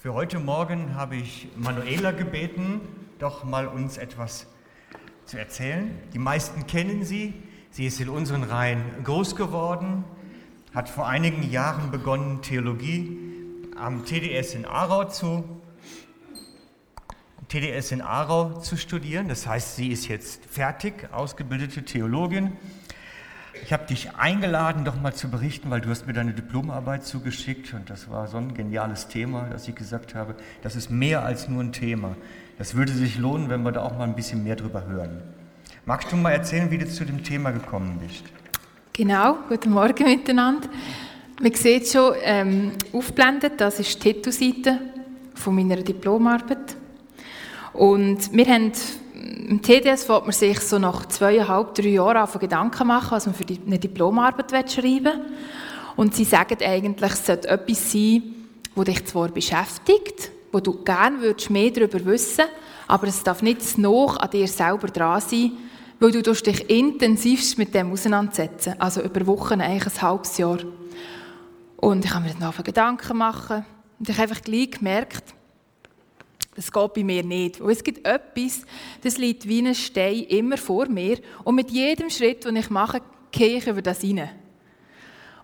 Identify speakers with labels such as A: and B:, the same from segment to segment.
A: Für heute Morgen habe ich Manuela gebeten, doch mal uns etwas zu erzählen. Die meisten kennen sie. Sie ist in unseren Reihen groß geworden, hat vor einigen Jahren begonnen, Theologie am TDS in Aarau zu, TDS in Aarau zu studieren. Das heißt, sie ist jetzt fertig, ausgebildete Theologin ich habe dich eingeladen, doch mal zu berichten, weil du hast mir deine Diplomarbeit zugeschickt und das war so ein geniales Thema, dass ich gesagt habe, das ist mehr als nur ein Thema. Das würde sich lohnen, wenn wir da auch mal ein bisschen mehr drüber hören. Magst du mal erzählen, wie du zu dem Thema gekommen bist?
B: Genau, guten Morgen miteinander. Man sieht schon ähm, aufgeblendet, das ist die Titelseite von meiner Diplomarbeit. Und wir haben im TDS wird man sich so nach zweieinhalb, drei Jahren auf Gedanken machen, was man für eine Diplomarbeit schreiben will. Und sie sagen eigentlich, es sollte etwas sein, das dich zwar beschäftigt, wo du gerne würdest mehr darüber wissen aber es darf nicht noch an dir selber dran sein, weil du dich intensivst mit dem auseinandersetzen. Also über Wochen, eigentlich ein halbes Jahr. Und ich habe mir dann auf Gedanken machen und ich habe einfach gleich gemerkt, das geht bei mir nicht. Und es gibt etwas, das liegt wie ein Stein immer vor mir. Und mit jedem Schritt, den ich mache, gehe ich über das hinein.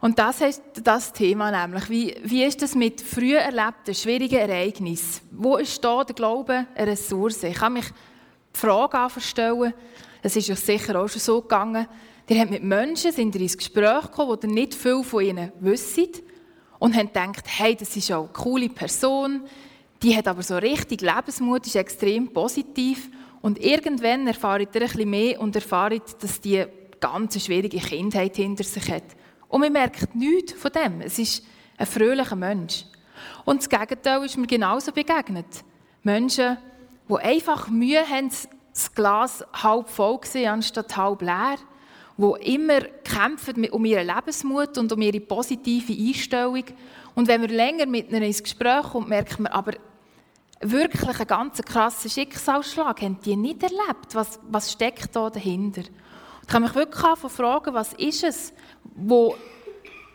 B: Und das ist das Thema nämlich. Wie, wie ist das mit früh erlebten, schwierigen Ereignissen? Wo ist da der Glaube eine Ressource? Ich kann mich die Frage stellen, es ist euch sicher auch schon so gegangen, ihr habt mit Menschen sind ins Gespräch gekommen, die nicht viel von ihnen wissen und haben gedacht, hey, das ist auch eine coole Person, die hat aber so richtig Lebensmut, ist extrem positiv. Und irgendwann erfahrt ihr bisschen mehr und erfahrt, dass die ganz schwierige Kindheit hinter sich hat. Und man merkt nichts von dem. Es ist ein fröhlicher Mensch. Und das Gegenteil ist mir genauso begegnet. Menschen, die einfach Mühe haben, das Glas halb voll sehen, anstatt halb leer, die immer kämpfen um ihren Lebensmut und um ihre positive Einstellung. Und wenn wir länger mit ihnen ins Gespräch kommen, merkt man aber, wirklich einen ganz krassen Schicksalsschlag haben die nicht erlebt. Was, was steckt da dahinter? Ich kann mich wirklich fragen, was ist es, wo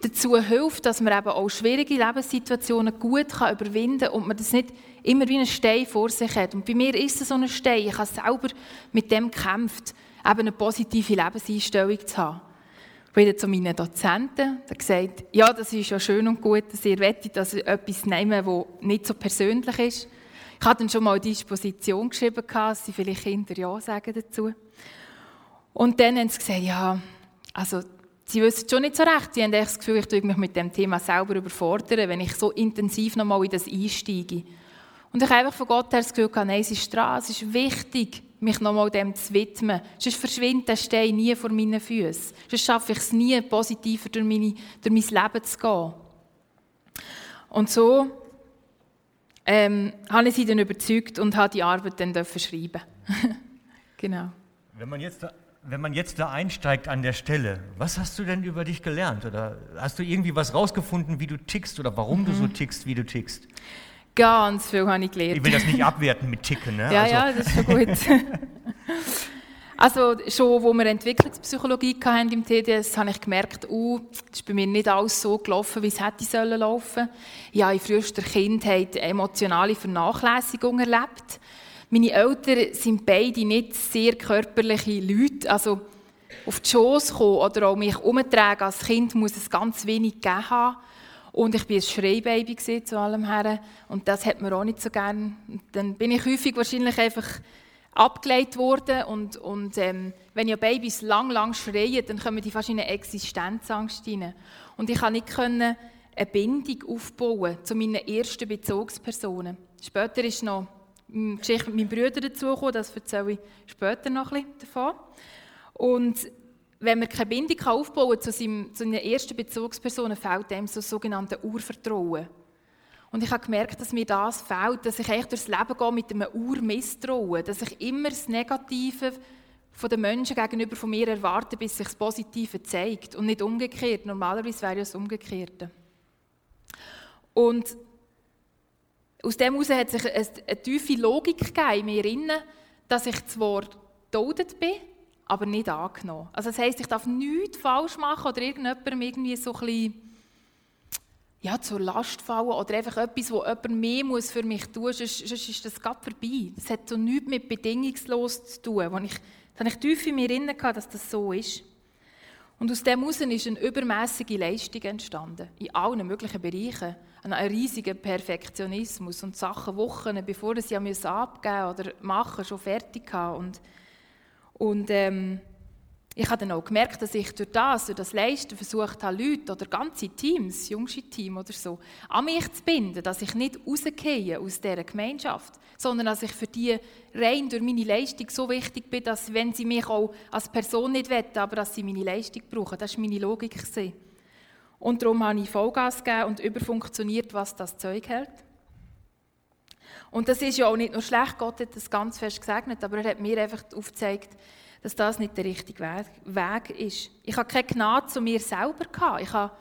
B: dazu hilft, dass man eben auch schwierige Lebenssituationen gut kann überwinden kann und man das nicht immer wie einen Stein vor sich hat. Und bei mir ist es so ein Stein. Ich habe selber mit dem gekämpft, eben eine positive Lebenseinstellung zu haben. Ich bin zu meinen Dozenten und gesagt, ja, das ist ja schön und gut, dass ihr wettet, dass ihr etwas nehmen, das nicht so persönlich ist. Ich hatte dann schon mal Disposition geschrieben, dass sie vielleicht Kinder Ja sagen dazu. Und dann haben sie gesagt, ja, also sie wissen schon nicht so recht. Sie haben das Gefühl, ich tue mich mit dem Thema selber überfordern, wenn ich so intensiv nochmal in das einsteige. Und ich habe einfach von Gott her das Gefühl, nein, es ist dran, es ist wichtig, mich nochmal dem zu widmen. Sonst verschwindet der Stein nie vor meinen Füßen. Sonst schaffe ich es nie, positiver durch, meine, durch mein Leben zu gehen. Und so ähm, habe ich sie dann überzeugt und habe die Arbeit dann schreiben Genau.
A: Wenn man, jetzt da, wenn man jetzt da einsteigt an der Stelle, was hast du denn über dich gelernt? Oder hast du irgendwie was rausgefunden, wie du tickst oder warum mhm. du so mhm. tickst, wie du tickst?
B: Ganz viel habe ich gelernt.
A: Ich will das nicht abwerten mit Ticken. Ne?
B: ja, also. ja, das ist schon gut. Also schon, wo wir Entwicklungspsychologie hatten im TDS, habe ich gemerkt, uh, ist bei mir nicht alles so gelaufen, wie es hätte sollen laufen. Ich habe in frühester Kindheit emotionale Vernachlässigung erlebt. Meine Eltern sind beide nicht sehr körperliche Leute. Also auf die Schoß kommen oder auch mich umtragen als Kind muss es ganz wenig gegeben haben. Und ich war ein Schreibaby zu allem her. Und das hat mir auch nicht so gern. dann bin ich häufig wahrscheinlich einfach abgelegt worden. Und, und ähm, wenn ja Babys lang, lang schreien, dann kommen die fast in eine Existenzangst hinein. Und ich konnte nicht können eine Bindung aufbauen zu meinen ersten Bezugspersonen. Später ist noch die Geschichte mit meinem Bruder dazugekommen, das erzähle ich später noch ein bisschen davon. Und wenn man keine Bindung aufbauen kann zu, seinem, zu seinen ersten Bezugspersonen, fehlt dem so sogenannte Urvertrauen. Und ich habe gemerkt, dass mir das fehlt, dass ich eigentlich durchs Leben gehe mit einem Urmisstrauen, dass ich immer das Negative von den Menschen gegenüber von mir erwarte, bis sich das Positive zeigt und nicht umgekehrt. Normalerweise wäre ja das Umgekehrte. Und aus dem heraus hat sich eine, tiefe Logik in mir inne, dass ich zwar gedodet bin, aber nicht angenommen. Also das heisst, ich darf nichts falsch machen oder irgendjemandem irgendwie so ein bisschen ja, zur Last fallen oder einfach etwas, wo jemand mehr muss für mich tun muss, sonst, ist das gerade vorbei. Das hat so nichts mit bedingungslos zu tun. Wo ich, da habe ich tief in mir drin dass das so ist. Und aus dem heraus ist eine übermäßige Leistung entstanden. In allen möglichen Bereichen. Ein riesiger Perfektionismus und Sachen Wochen, bevor sie abgeben oder machen, schon fertig haben. Und, und ähm, ich habe dann auch gemerkt, dass ich durch das, durch das Leisten versucht habe, Leute oder ganze Teams, jüngste Team oder so, an mich zu binden, dass ich nicht rausgehe aus dieser Gemeinschaft, sondern dass ich für die rein durch meine Leistung so wichtig bin, dass wenn sie mich auch als Person nicht wetten, aber dass sie meine Leistung brauchen. Das war meine Logik. Und darum habe ich Vollgas gegeben und überfunktioniert, was das Zeug hält. Und das ist ja auch nicht nur schlecht, Gott hat das ganz fest gesegnet, aber er hat mir einfach aufgezeigt, dass das nicht der richtige Weg ist. Ich habe keine Gnade zu mir selber gehabt. Ich habe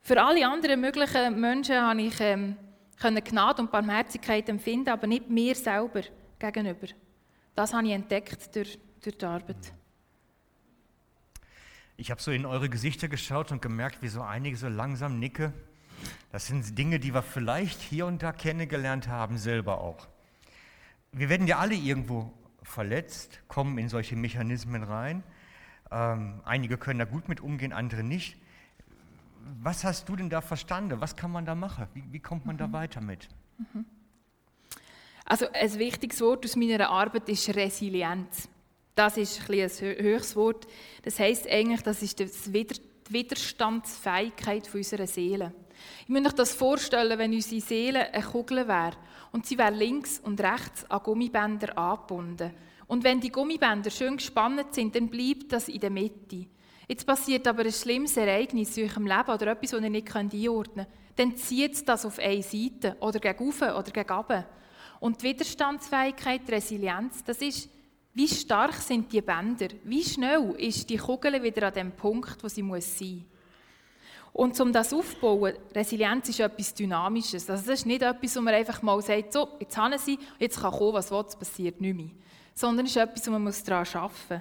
B: für alle anderen möglichen Menschen habe ich ähm, Gnade und Barmherzigkeit empfinden, aber nicht mir selber gegenüber. Das habe ich entdeckt durch, durch die Arbeit.
A: Ich habe so in eure Gesichter geschaut und gemerkt, wie so einige so langsam nicke. Das sind Dinge, die wir vielleicht hier und da kennengelernt haben, selber auch. Wir werden ja alle irgendwo verletzt, kommen in solche Mechanismen rein. Ähm, einige können da gut mit umgehen, andere nicht. Was hast du denn da verstanden? Was kann man da machen? Wie, wie kommt man mhm. da weiter mit? Mhm.
B: Also ein wichtiges Wort aus meiner Arbeit ist Resilienz. Das ist ein, ein höchstes Wort. Das heißt eigentlich, das ist das Wider die Widerstandsfähigkeit unserer Seele. Ich muss euch das vorstellen, wenn unsere Seele eine Kugel wäre und sie wäre links und rechts an Gummibänder angebunden. Und wenn die Gummibänder schön gespannt sind, dann bleibt das in der Mitte. Jetzt passiert aber ein schlimmes Ereignis in eurem Leben oder etwas, das ihr nicht einordnen könnt. Dann zieht das auf eine Seite oder gegen oder gegen. Und die Widerstandsfähigkeit, die Resilienz, das ist, wie stark sind die Bänder? Wie schnell ist die Kugel wieder an dem Punkt, wo sie muss sein? Und um das aufzubauen, Resilienz ist etwas Dynamisches. Also das ist nicht etwas, wo man einfach mal sagt, so, jetzt haben sie, jetzt kann kommen, was will, passiert nicht mehr. Sondern es ist etwas, wo man daran arbeiten muss.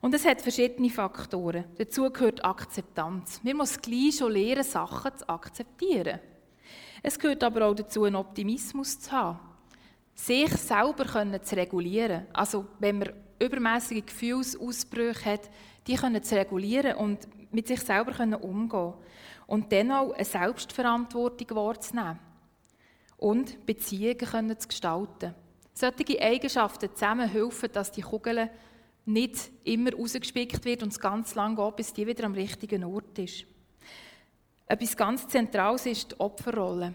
B: Und es hat verschiedene Faktoren. Dazu gehört Akzeptanz. Man muss gleich schon lernen, Sachen zu akzeptieren. Es gehört aber auch dazu, einen Optimismus zu haben. Sich selber können zu regulieren. Also, wenn man übermäßige Gefühlsausbrüche hat, die können zu regulieren und mit sich selber können umgehen und dann auch eine Selbstverantwortung wahrzunehmen und Beziehungen können zu gestalten. Solche Eigenschaften zusammen helfen, dass die Kugel nicht immer rausgespickt wird und es ganz lang geht, bis die wieder am richtigen Ort ist. Etwas ganz Zentrales ist die Opferrolle.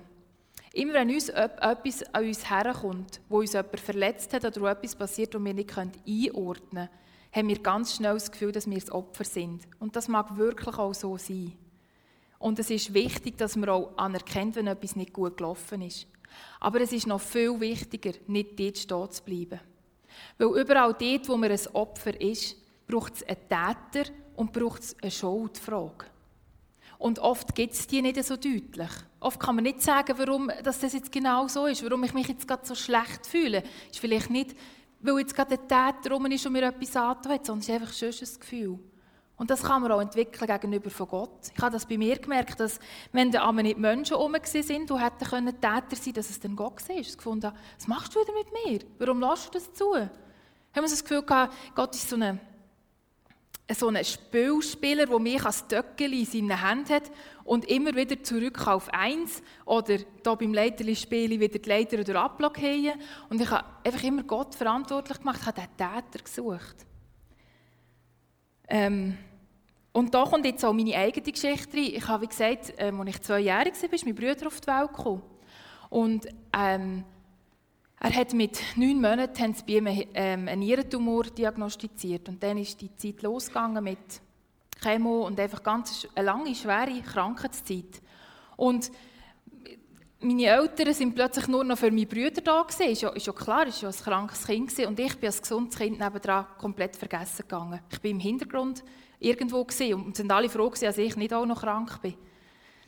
B: Immer wenn uns etwas an uns herkommt, wo uns jemand verletzt hat oder etwas passiert, das wir nicht einordnen können, haben wir ganz schnell das Gefühl, dass wir das Opfer sind. Und das mag wirklich auch so sein. Und es ist wichtig, dass man auch anerkennt, wenn etwas nicht gut gelaufen ist. Aber es ist noch viel wichtiger, nicht dort stehen zu bleiben. Weil überall dort, wo man ein Opfer ist, braucht es einen Täter und braucht es eine Schuldfrage. Und oft gibt es die nicht so deutlich. Oft kann man nicht sagen, warum dass das jetzt genau so ist, warum ich mich jetzt gerade so schlecht fühle. Ist vielleicht nicht, weil jetzt gerade der Täter rum ist und mir etwas angetan hat, sondern es ist einfach ein Gefühl. Und das kann man auch entwickeln gegenüber von Gott. Ich habe das bei mir gemerkt, dass wenn da aber nicht Menschen herum sind, hätten können Täter sein dass es dann Gott war. Ich gefunden, was machst du wieder mit mir? Warum lässt du das zu? Haben wir das Gefühl gehabt, Gott ist so eine so einen Spielspieler, der mich als Töckeli in seinen Händen hat und immer wieder zurück auf eins oder da beim Leiterli-Spiel wieder die Leiter oder Ablage Und ich habe einfach immer Gott verantwortlich gemacht, ich habe den Täter gesucht. Ähm, und da kommt jetzt auch meine eigene Geschichte rein. Ich habe, wie gesagt, ähm, als ich zweijährig war, ist mein Bruder auf die Welt gekommen. Und ähm, er hat mit neun Monaten bei ihm ähm, einen Nierentumor diagnostiziert. Und dann ist die Zeit losgegangen mit Chemo und einfach ganz eine lange, schwere Krankheitszeit. Und meine Eltern sind plötzlich nur noch für meine Brüder da gewesen. Ist ja, ist ja klar, ist ja ein krankes Kind. Und ich bin als gesundes Kind nebendran komplett vergessen gegangen. Ich bin im Hintergrund irgendwo gewesen und sind alle froh gewesen, dass ich nicht auch noch krank bin.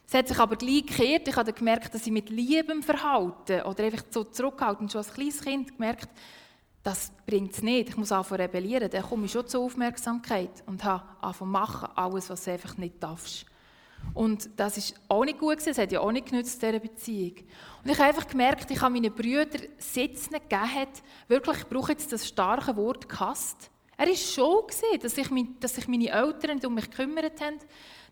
B: Es hat sich aber gleich gekehrt. Ich habe gemerkt, dass ich mit liebem Verhalten oder einfach so zurückhaltend, schon als kleines Kind gemerkt, das bringt es nicht. Ich muss anfangen rebellieren. Dann komme ich schon zur Aufmerksamkeit und habe anfangen machen, alles, was du einfach nicht darfst. Und das ist auch nicht gut gewesen, es hat ja auch nicht genützt, dieser Beziehung. Und ich habe einfach gemerkt, ich habe meinen Brüdern Sitzen gegeben, wirklich, ich brauche jetzt das starke Wort gehasst. Er war gesehen, dass, ich, dass sich meine Eltern nicht um mich gekümmert haben,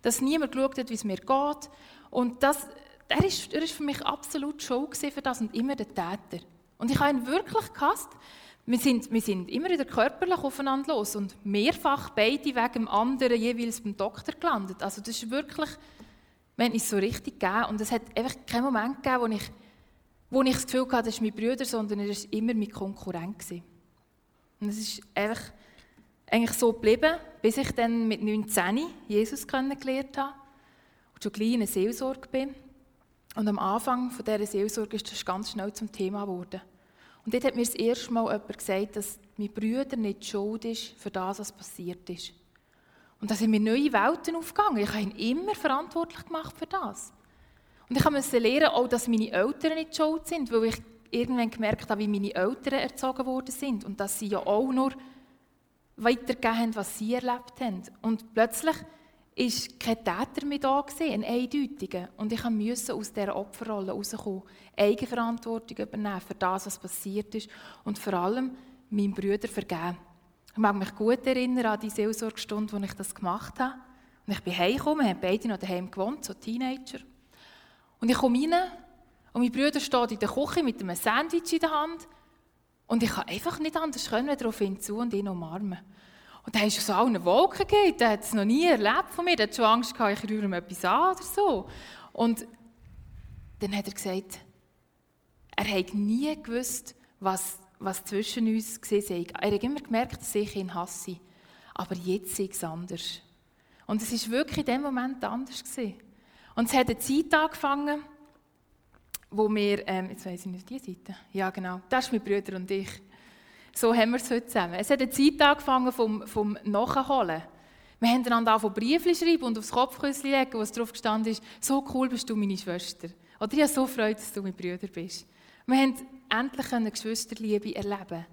B: dass niemand geschaut hat, wie es mir geht. Und das, er ist für mich absolut schon für das und immer der Täter. Und ich habe ihn wirklich gehasst. Wir sind, wir sind immer wieder körperlich aufeinander los und mehrfach beide wegen dem anderen jeweils beim Doktor gelandet. Also das ist wirklich, wir haben es so richtig gegeben und es hat einfach keinen Moment gegeben, wo ich, wo ich das Gefühl hatte, das ist mein Bruder, sondern er war immer mein Konkurrent. Gewesen. Und es ist einfach eigentlich so geblieben, bis ich dann mit 19 Jesus kennengelernt habe und schon gleich in eine Seelsorge bin. Und am Anfang von dieser Seelsorge ist das ganz schnell zum Thema geworden. Und dort hat mir das erste Mal jemand gesagt, dass mein Bruder nicht schuld ist für das, was passiert ist. Und da sind mir neue Welten aufgegangen. Ich habe ihn immer verantwortlich gemacht für das. Und ich musste lernen, auch, dass meine Eltern nicht schuld sind, weil ich irgendwann gemerkt habe, wie meine Eltern erzogen worden sind und dass sie ja auch nur weitergegeben haben, was sie erlebt haben. Und plötzlich ist kein Täter mehr da ein eindeutiger. Und ich musste aus dieser Opferrolle rauskommen, Eigenverantwortung übernehmen für das, was passiert ist und vor allem meinen Brüdern vergeben. Ich mag mich gut erinnern an die Seelsorgestunde, wo ich das gemacht habe. Und ich bin heimgekommen, wir haben beide noch daheim gewohnt, so Teenager. Und ich komme rein und mein Bruder steht in der Küche mit einem Sandwich in der Hand und ich kann einfach nicht anders können, darauf hinzu und ihn umarmen. Und dann ist so allen Wolken gegeben. Der hat es noch nie erlebt von mir. Der hat schon Angst gehabt, ich rühre ihm etwas an oder so. Und dann hat er gesagt, er hätte nie gewusst, was, was zwischen uns war. Er hat immer gemerkt, dass ich ihn hasse. Aber jetzt ist es anders. Und es war wirklich in dem Moment anders. Gewesen. Und es hat eine Zeit angefangen, wo wir, ähm, jetzt weiss ich nicht, die Seite, ja genau, das ist mein Bruder und ich, so haben wir es heute zusammen. Es hat eine Zeit angefangen vom, vom Nachholen. Wir haben einander angefangen, Briefe schreiben und aufs Kopfküsschen legen, wo es drauf gestanden ist, so cool bist du meine Schwester. Oder ich habe so Freude, dass du mein Bruder bist. Wir haben endlich eine Geschwisterliebe erleben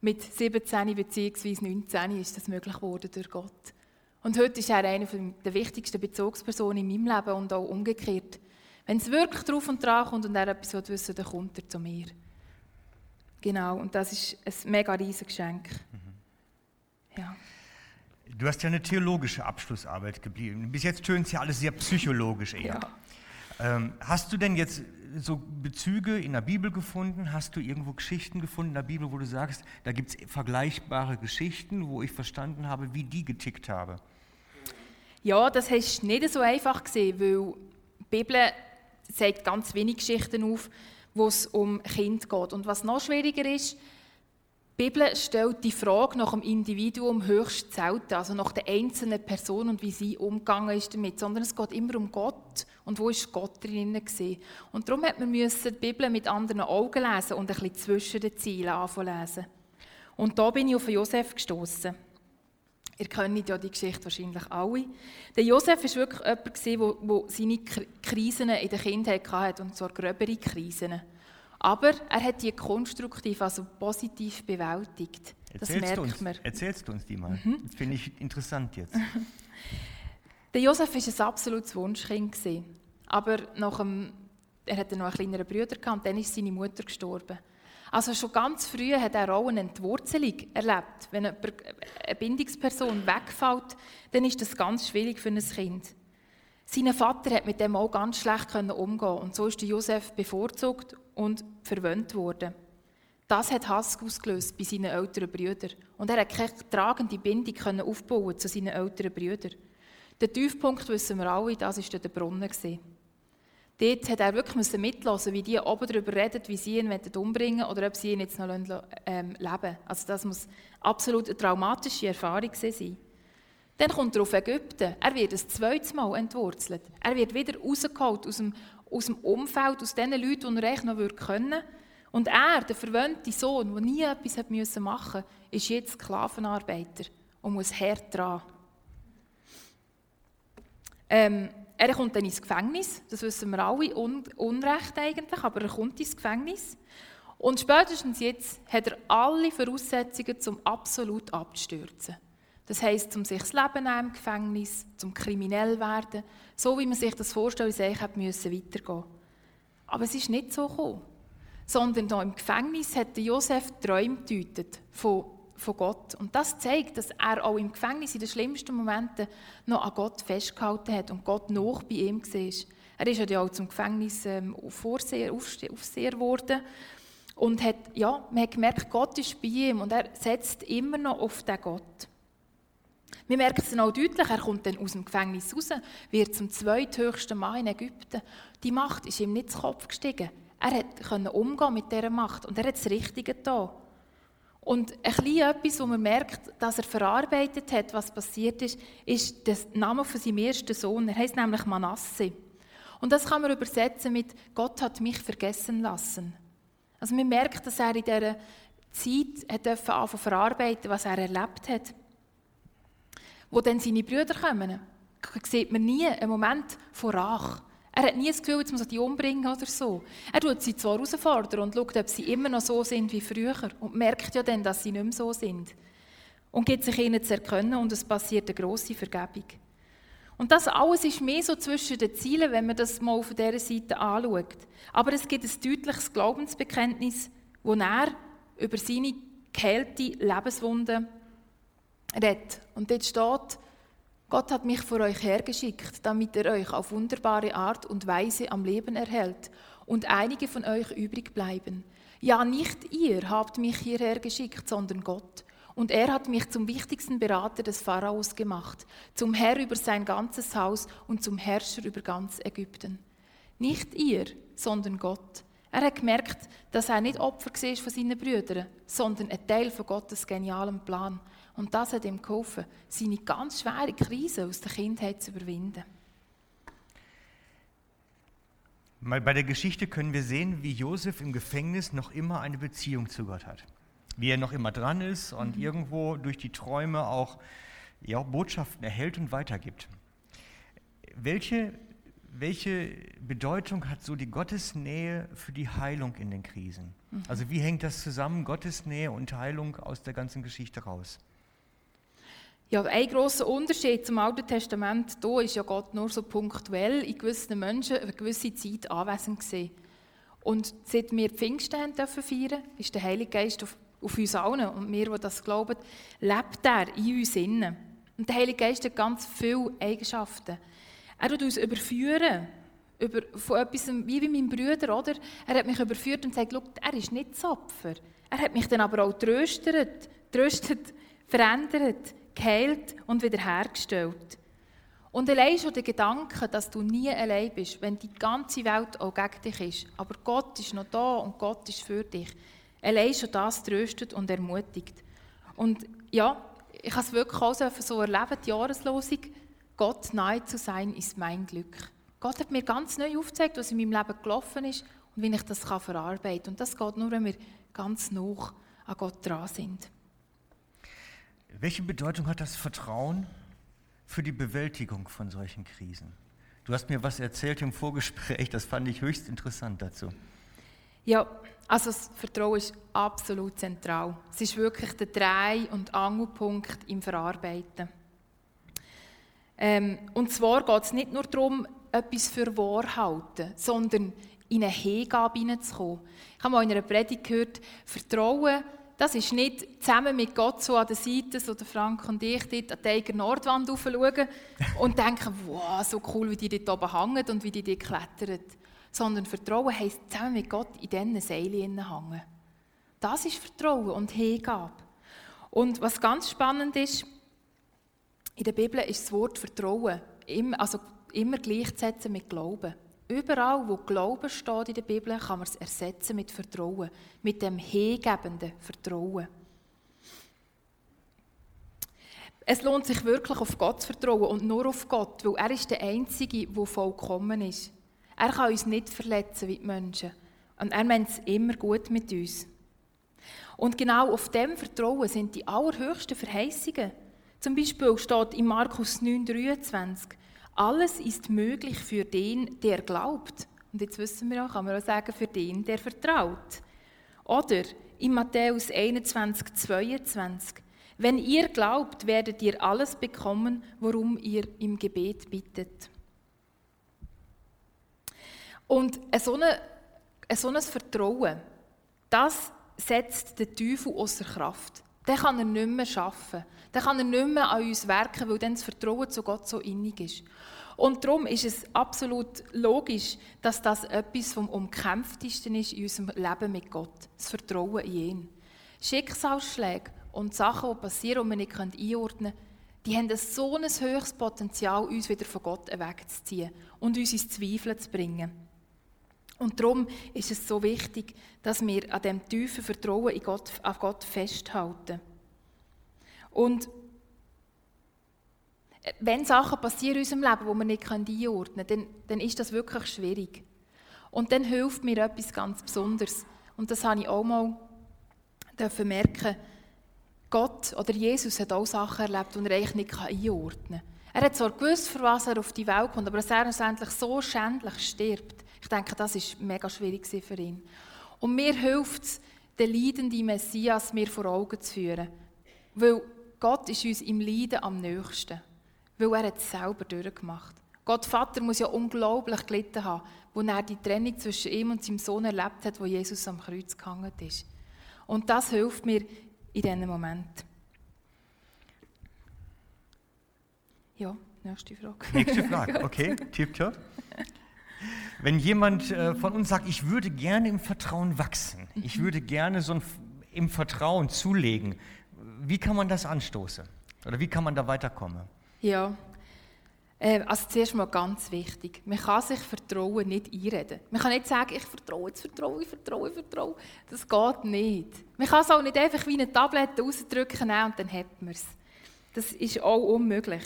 B: Mit 17 bzw. 19 ist das möglich geworden durch Gott. Und heute ist er eine der wichtigsten Bezugspersonen in meinem Leben und auch umgekehrt. Wenn es wirklich drauf und dran kommt und er etwas wissen will, dann kommt er zu mir. Genau, und das ist ein mega riesiges Geschenk. Mhm.
A: Ja. Du hast ja eine theologische Abschlussarbeit geblieben. Bis jetzt tönt es ja alles sehr psychologisch eher. Ja. Ähm, hast du denn jetzt so Bezüge in der Bibel gefunden? Hast du irgendwo Geschichten gefunden in der Bibel, wo du sagst, da gibt es vergleichbare Geschichten, wo ich verstanden habe, wie die getickt habe?
B: Ja, das hast nicht so einfach gesehen, weil die Bibel zeigt ganz wenig Geschichten auf, wo es um Kind geht. Und was noch schwieriger ist, die Bibel stellt die Frage nach dem Individuum höchst selten, also nach der einzelnen Person und wie sie umgegangen ist damit, sondern es geht immer um Gott und wo ist Gott drinnen gesehen. Und darum hat man müssen die Bibel mit anderen Augen lesen und ein bisschen zwischen den Zielen anfangen lesen. Und da bin ich auf Josef gestoßen. Ihr kennt ja die Geschichte wahrscheinlich alle. Der Josef war wirklich jemand, der seine Krisen in der Kindheit hatte, und zwar gröbere Krisen. Aber er hat die konstruktiv, also positiv bewältigt.
A: Das Erzählst merkt uns, man. Erzählst du uns die mal. Mhm. Das finde ich interessant jetzt.
B: der Josef war ein absolutes Wunschkind. Aber nach dem, er hatte noch einen kleineren Bruder und dann ist seine Mutter gestorben. Also schon ganz früh hat er auch eine Entwurzelung erlebt. Wenn eine Bindungsperson wegfällt, dann ist das ganz schwierig für ein Kind. Sein Vater hat mit dem auch ganz schlecht umgehen und so ist Josef bevorzugt und verwöhnt worden. Das hat Hass ausgelöst bei seinen älteren Brüdern und er hat keine tragende Bindung aufbauen zu seinen älteren Brüdern. Der Tiefpunkt wissen wir alle, das war der Brunnen. Dort hat er wirklich mitlassen, wie die oben darüber reden, wie sie ihn umbringen oder ob sie ihn jetzt noch ähm, leben Also das muss absolut eine traumatische Erfahrung sein. Dann kommt er auf Ägypten. Er wird ein zweites Mal entwurzelt. Er wird wieder rausgeholt aus dem, aus dem Umfeld, aus den Leuten, die er echt noch können würde. Und er, der verwöhnte Sohn, der nie etwas machen musste, ist jetzt Sklavenarbeiter und muss hart dran. Ähm, er kommt dann ins Gefängnis, das wissen wir alle, un Unrecht eigentlich, aber er kommt ins Gefängnis. Und spätestens jetzt hat er alle Voraussetzungen, zum absolut abzustürzen. Das heisst, um sich das Leben nehmen im Gefängnis, zum kriminell werden, so wie man sich das vorstellt, eigentlich müssen weitergehen. Aber es ist nicht so gekommen. Sondern da im Gefängnis hat Josef Träume gedeutet von, von Gott. Und das zeigt, dass er auch im Gefängnis in den schlimmsten Momenten noch an Gott festgehalten hat und Gott noch bei ihm war. Er ist ja auch zum Gefängnis ähm, Vorseher, Aufseher geworden. Und hat, ja, man hat gemerkt, Gott ist bei ihm und er setzt immer noch auf den Gott. Wir merken es dann auch deutlich, er kommt dann aus dem Gefängnis raus, wird zum zweithöchsten Mann in Ägypten. Die Macht ist ihm nicht zu Kopf gestiegen. Er konnte umgehen mit dieser Macht und er hat das Richtige getan. Und ein etwas, wo man merkt, dass er verarbeitet hat, was passiert ist, ist der Name von seinem ersten Sohn. Er heißt nämlich Manasse. Und das kann man übersetzen mit Gott hat mich vergessen lassen. Also man merkt, dass er in dieser Zeit hat anfangen verarbeiten, was er erlebt hat. Wo dann seine Brüder kommen, sieht man nie einen Moment von Rach. Er hat nie das Gefühl, jetzt muss er die umbringen oder so. Er tut sie zwar herausfordern und schaut, ob sie immer noch so sind wie früher und merkt ja dann, dass sie nicht mehr so sind. Und gibt sich ihnen zu erkennen und es passiert eine grosse Vergebung. Und das alles ist mehr so zwischen den Zielen, wenn man das mal von dieser Seite anschaut. Aber es gibt ein deutliches Glaubensbekenntnis, wo er über seine geheilte Lebenswunde redet. Und dort steht, Gott hat mich vor euch hergeschickt, damit er euch auf wunderbare Art und Weise am Leben erhält und einige von euch übrig bleiben. Ja, nicht ihr habt mich hierher geschickt, sondern Gott. Und er hat mich zum wichtigsten Berater des Pharaos gemacht, zum Herr über sein ganzes Haus und zum Herrscher über ganz Ägypten. Nicht ihr, sondern Gott. Er hat gemerkt, dass er nicht Opfer war von seinen Brüdern, sondern ein Teil von Gottes genialem Plan. Und das hat ihm geholfen, seine ganz schwere Krise aus der Kindheit zu überwinden.
A: Bei der Geschichte können wir sehen, wie Josef im Gefängnis noch immer eine Beziehung zu Gott hat. Wie er noch immer dran ist und mhm. irgendwo durch die Träume auch ja, Botschaften erhält und weitergibt. Welche, welche Bedeutung hat so die Gottesnähe für die Heilung in den Krisen? Mhm. Also wie hängt das zusammen, Gottesnähe und Heilung aus der ganzen Geschichte raus?
B: Ja, ein grosser Unterschied zum Alten Testament, da ist ja Gott nur so punktuell in gewissen Menschen eine gewisse Zeit anwesend gewesen. Und seit wir Pfingsten dürfen feiern, ist der Heilige Geist auf, auf uns allen und wir, die das glauben, lebt er in uns innen. Und der Heilige Geist hat ganz viele Eigenschaften. Er tut uns überführen, über, von etwas, wie bei meinem Bruder, oder? Er hat mich überführt und gesagt, er ist nicht das Opfer. Er hat mich dann aber auch tröstet, tröstet, verändert, geheilt und wiederhergestellt. Und allein schon der Gedanke, dass du nie allein bist, wenn die ganze Welt auch gegen dich ist, aber Gott ist noch da und Gott ist für dich, allein schon das tröstet und ermutigt. Und ja, ich habe es wirklich auch so erleben, die Jahreslosung, Gott nahe zu sein, ist mein Glück. Gott hat mir ganz neu aufgezeigt, was in meinem Leben gelaufen ist und wie ich das verarbeiten kann. Und das geht nur, wenn wir ganz nah an Gott dran sind.
A: Welche Bedeutung hat das Vertrauen für die Bewältigung von solchen Krisen? Du hast mir was erzählt im Vorgespräch, das fand ich höchst interessant dazu.
B: Ja, also das Vertrauen ist absolut zentral. Es ist wirklich der Dreh- und Angelpunkt im Verarbeiten. Ähm, und zwar geht es nicht nur darum, etwas für wahr halten, sondern in eine Hingabe hineinzukommen. Ich habe mal in einer Predigt gehört, Vertrauen das ist nicht zusammen mit Gott so an der Seite, so der Frank und ich dort an die Eiger Nordwand schauen und denken, wow, so cool, wie die dort oben hängen und wie die dort klettern. Sondern Vertrauen heisst zusammen mit Gott in diesen Seilen hängen. Das ist Vertrauen und Hingabe. Und was ganz spannend ist, in der Bibel ist das Wort Vertrauen also immer gleichzusetzen mit Glauben. Überall, wo Glauben steht in der Bibel, kann man es ersetzen mit Vertrauen, mit dem hingebenden Vertrauen. Es lohnt sich wirklich auf Gott zu vertrauen und nur auf Gott, weil er ist der Einzige, der vollkommen ist. Er kann uns nicht verletzen wie die Menschen. Und er meint es immer gut mit uns. Und genau auf dem Vertrauen sind die allerhöchsten Verheißungen. Zum Beispiel steht in Markus 9,23 alles ist möglich für den, der glaubt. Und jetzt wissen wir auch, kann man auch sagen, für den, der vertraut. Oder in Matthäus 21, 22. Wenn ihr glaubt, werdet ihr alles bekommen, worum ihr im Gebet bittet. Und so, so ein Vertrauen, das setzt den Teufel außer Kraft. Dann kann er nicht mehr arbeiten. Dann kann er nicht mehr an uns werken, weil dann das Vertrauen zu Gott so innig ist. Und darum ist es absolut logisch, dass das etwas vom Umkämpftesten ist in unserem Leben mit Gott. Das Vertrauen in ihn. Schicksalsschläge und Sachen, die passieren, die wir nicht einordnen können, die haben so ein höchstes Potenzial, uns wieder von Gott wegzuziehen und uns ins Zweifeln zu bringen. Und darum ist es so wichtig, dass wir an dem tiefen Vertrauen in Gott, auf Gott festhalten. Und wenn Sachen passieren in unserem Leben, die wir nicht einordnen können, dann, dann ist das wirklich schwierig. Und dann hilft mir etwas ganz Besonderes. Und das habe ich auch mal merken Gott oder Jesus hat auch Sachen erlebt, die er eigentlich nicht einordnen kann. Er hat zwar gewusst, für was er auf die Welt kommt, aber dass er schlussendlich so schändlich stirbt, ich denke, das ist mega schwierig für ihn. Und mir hilft es, den leidenden Messias mir vor Augen zu führen. Weil Gott ist uns im Leiden am nächsten. Weil er es selber durchgemacht Gott Vater muss ja unglaublich gelitten haben, wo er die Trennung zwischen ihm und seinem Sohn erlebt hat, wo Jesus am Kreuz gehangen ist. Und das hilft mir in diesem Moment. Ja, nächste Frage.
A: Nächste Frage, okay, tipptopp. Wenn jemand äh, von uns sagt, ich würde gerne im Vertrauen wachsen, ich würde gerne so ein, im Vertrauen zulegen, wie kann man das anstoßen? Oder wie kann man da weiterkommen?
B: Ja, äh, also zuerst mal ganz wichtig, man kann sich Vertrauen nicht einreden. Man kann nicht sagen, ich vertraue, jetzt vertraue, ich vertraue, ich vertraue. Das geht nicht. Man kann es auch nicht einfach wie eine Tablette rausdrücken und dann hat man es. Das ist auch unmöglich.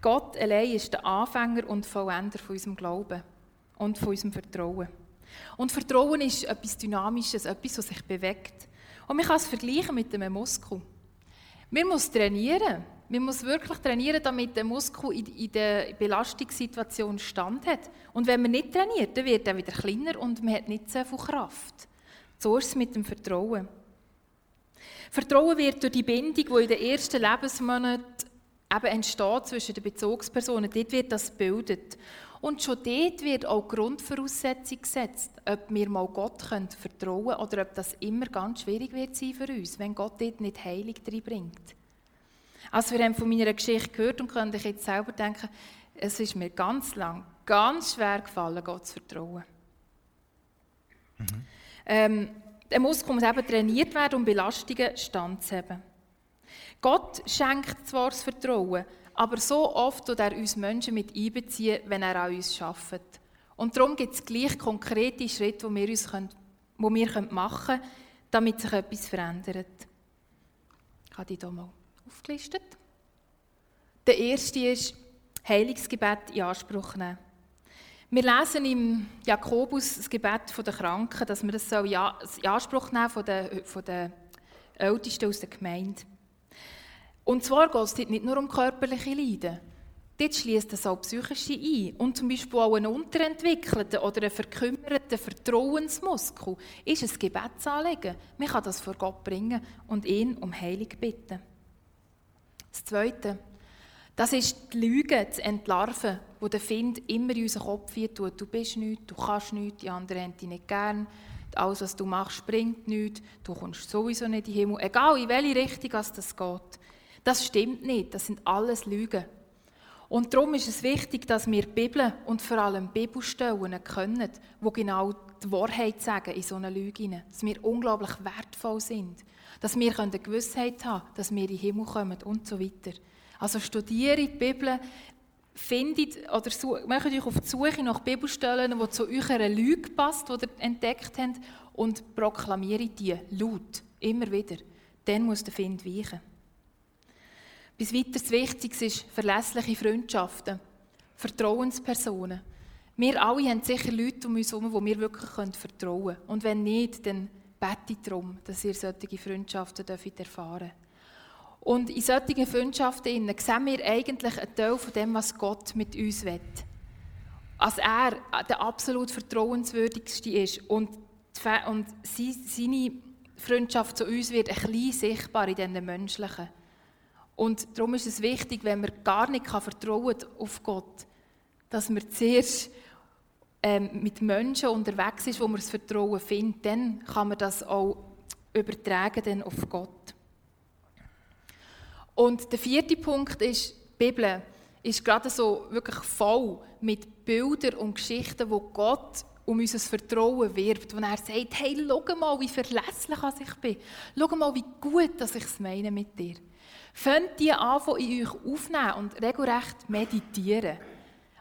B: Gott allein ist der Anfänger und Vollender von unserem Glauben und von unserem Vertrauen. Und Vertrauen ist etwas Dynamisches, etwas, was sich bewegt. Und man kann es vergleichen mit einem Muskel. Man muss trainieren. Man muss wirklich trainieren, damit der Muskel in der Belastungssituation Stand hat. Und wenn man nicht trainiert, dann wird er wieder kleiner und man hat nicht so viel Kraft. So ist es mit dem Vertrauen. Vertrauen wird durch die Bindung, die in den ersten Lebensmonaten eben entsteht zwischen den Bezugspersonen, dort wird das gebildet. Und schon dort wird auch die Grundvoraussetzung gesetzt, ob wir mal Gott können vertrauen können oder ob das immer ganz schwierig wird sein für uns, wenn Gott dort nicht Heilig reinbringt. Also wir haben von meiner Geschichte gehört und können ich jetzt selber denken, es ist mir ganz lang, ganz schwer gefallen, Gott zu vertrauen. Mhm. Ähm, der Muskel muss eben trainiert werden, um Belastungen standzuhalten. Gott schenkt zwar das Vertrauen, aber so oft tut er uns Menschen mit einbeziehen, wenn er an uns arbeitet. Und darum gibt es gleich konkrete Schritte, die wir, uns können, die wir machen können, damit sich etwas verändert. Ich habe die hier mal aufgelistet. Der erste ist Heilungsgebet in Anspruch nehmen. Wir lesen im Jakobus das Gebet der Kranken, dass wir das in Anspruch nehmen von von den Ältesten aus der Gemeinde. Und zwar geht es dort nicht nur um körperliche Leiden. Dort schließt es auch psychische ein. Und zum Beispiel auch einen unterentwickelten oder einen verkümmerten Vertrauensmuskel ist ein Gebetsanliegen. Man kann das vor Gott bringen und ihn um Heilung bitten. Das Zweite, das ist die Lüge zu entlarven, die der Find immer in unseren Kopf tut. Du bist nichts, du kannst nichts, die anderen haben dich nicht gern, alles, was du machst, bringt nichts, du kommst sowieso nicht in den Himmel, egal in welche Richtung das geht. Das stimmt nicht, das sind alles Lügen. Und darum ist es wichtig, dass wir die Bibel und vor allem Bibelstellen können, die genau die Wahrheit sagen in so einer Lüge Dass wir unglaublich wertvoll sind. Dass wir eine Gewissheit haben dass wir in den Himmel kommen und so weiter. Also studiere die Bibel, findet oder macht euch auf die Suche nach Bibelstellen, die zu eurer Lüge passt, die ihr entdeckt habt, und proklamiere die laut, immer wieder. Dann muss der Find weichen. Bis weiteres Wichtiges ist verlässliche Freundschaften, Vertrauenspersonen. Wir alle haben sicher Leute um uns herum, die wir wirklich vertrauen können. Und wenn nicht, dann bete ich darum, dass ihr solche Freundschaften erfahren dürft. Und in solchen Freundschaften sehen wir eigentlich einen Teil von dem, was Gott mit uns will. Als er der absolut vertrauenswürdigste ist und, und seine Freundschaft zu uns wird ein bisschen sichtbar in diesen menschlichen. Und darum ist es wichtig, wenn man gar nicht vertrauen kann auf Gott, dass man zuerst ähm, mit Menschen unterwegs ist, wo man das Vertrauen findet, dann kann man das auch übertragen dann auf Gott. Und der vierte Punkt ist, die Bibel ist gerade so wirklich voll mit Bildern und Geschichten, wo Gott um unser Vertrauen wirbt, wo er sagt, hey, schau mal, wie verlässlich ich bin. Schau mal, wie gut dass ich es meine mit dir. Fängt die an, in euch aufnehmen und regelrecht meditieren.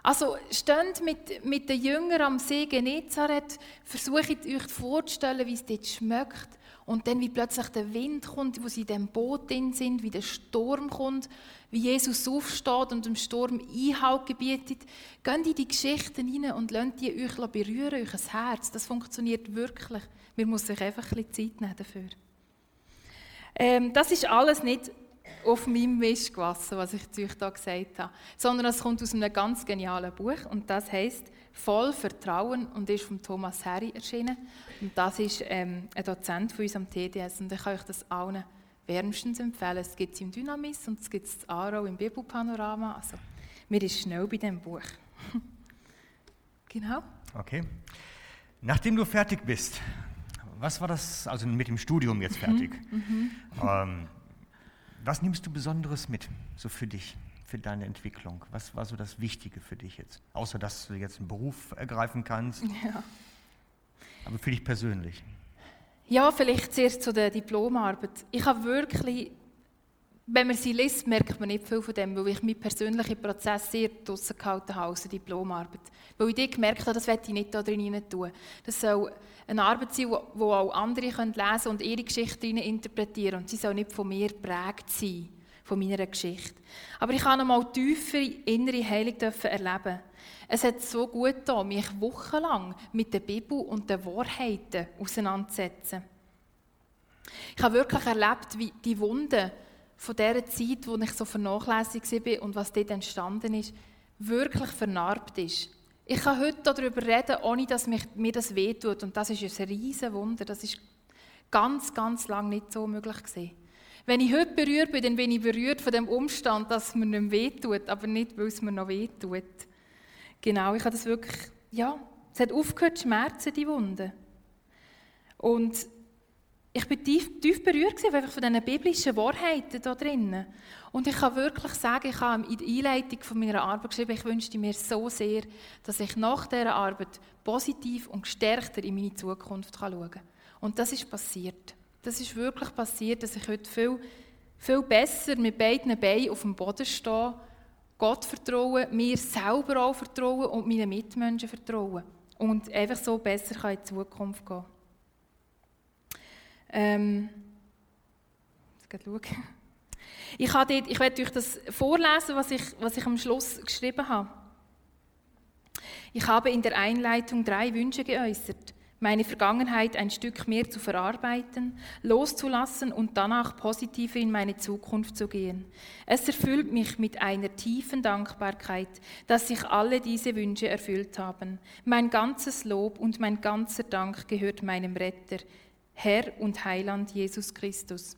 B: Also steht mit, mit den Jüngern am See Genezareth, versucht euch vorzustellen, wie es dort schmeckt. Und dann, wie plötzlich der Wind kommt, wo sie in dem Boot drin sind, wie der Sturm kommt, wie Jesus aufsteht und dem Sturm Einhalt gebietet. Geht in die Geschichten hinein und lasst die euch berühren, euch Herz. Das funktioniert wirklich. Man muss sich einfach ein bisschen Zeit nehmen dafür. Ähm, das ist alles nicht auf meinem Mist gewachsen, was ich zu euch hier gesagt habe, sondern es kommt aus einem ganz genialen Buch und das heißt Voll Vertrauen und ist von Thomas Harry erschienen. Und das ist ähm, ein Dozent von uns am TDS und ich kann euch das allen wärmstens empfehlen. Es gibt es im Dynamis und es gibt es Aro im Bibelpanorama. Also, mir ist schnell bei diesem Buch. genau.
A: Okay. Nachdem du fertig bist, was war das, also mit dem Studium jetzt fertig? Mhm. mhm. Ähm, was nimmst du Besonderes mit, so für dich, für deine Entwicklung? Was war so das Wichtige für dich jetzt? Außer, dass du jetzt einen Beruf ergreifen kannst. Ja. Aber für dich persönlich?
B: Ja, vielleicht zuerst zu der Diplomarbeit. Ich habe wirklich wenn man sie liest, merkt man nicht viel von dem, weil ich meinen persönlichen Prozess sehr draussen gehalten habe aus der Diplomarbeit. Weil ich gemerkt habe, das werde ich nicht da drin tun. Das soll eine Arbeit sein, die auch andere lesen können und ihre Geschichte interpretieren Und sie soll nicht von mir geprägt sein, von meiner Geschichte. Aber ich habe einmal tiefere innere Heilung erleben. Es hat so gut getan, mich wochenlang mit der Bibel und den Wahrheiten auseinanderzusetzen. Ich habe wirklich erlebt, wie die Wunden, von dieser Zeit, wo ich so vernachlässigt war und was dort entstanden ist, wirklich vernarbt ist. Ich kann heute darüber reden, ohne dass mich, mir das wehtut. Und das ist ein riesen Wunder. Das ist ganz, ganz lange nicht so möglich gewesen. Wenn ich heute berührt bin, dann bin ich berührt von dem Umstand, dass es mir nicht wehtut, aber nicht, weil es mir noch wehtut. Genau, ich habe das wirklich, ja, es hat aufgehört, Schmerzen, die Wunde. Und ich bin tief, tief berührt einfach von diesen biblischen Wahrheiten da drinnen. Und ich kann wirklich sagen, ich habe in der Einleitung von meiner Arbeit geschrieben, ich wünschte mir so sehr, dass ich nach dieser Arbeit positiv und gestärkter in meine Zukunft schauen kann. Und das ist passiert. Das ist wirklich passiert, dass ich heute viel, viel besser mit beiden Beinen auf dem Boden stehe, Gott vertraue, mir selber auch vertraue und meinen Mitmenschen vertraue. Und einfach so besser in die Zukunft gehen kann. Ähm. Ich, habe dort, ich werde euch das vorlesen, was ich, was ich am Schluss geschrieben habe. Ich habe in der Einleitung drei Wünsche geäußert. Meine Vergangenheit ein Stück mehr zu verarbeiten, loszulassen und danach positiver in meine Zukunft zu gehen. Es erfüllt mich mit einer tiefen Dankbarkeit, dass sich alle diese Wünsche erfüllt haben. Mein ganzes Lob und mein ganzer Dank gehört meinem Retter, Herr und Heiland Jesus Christus.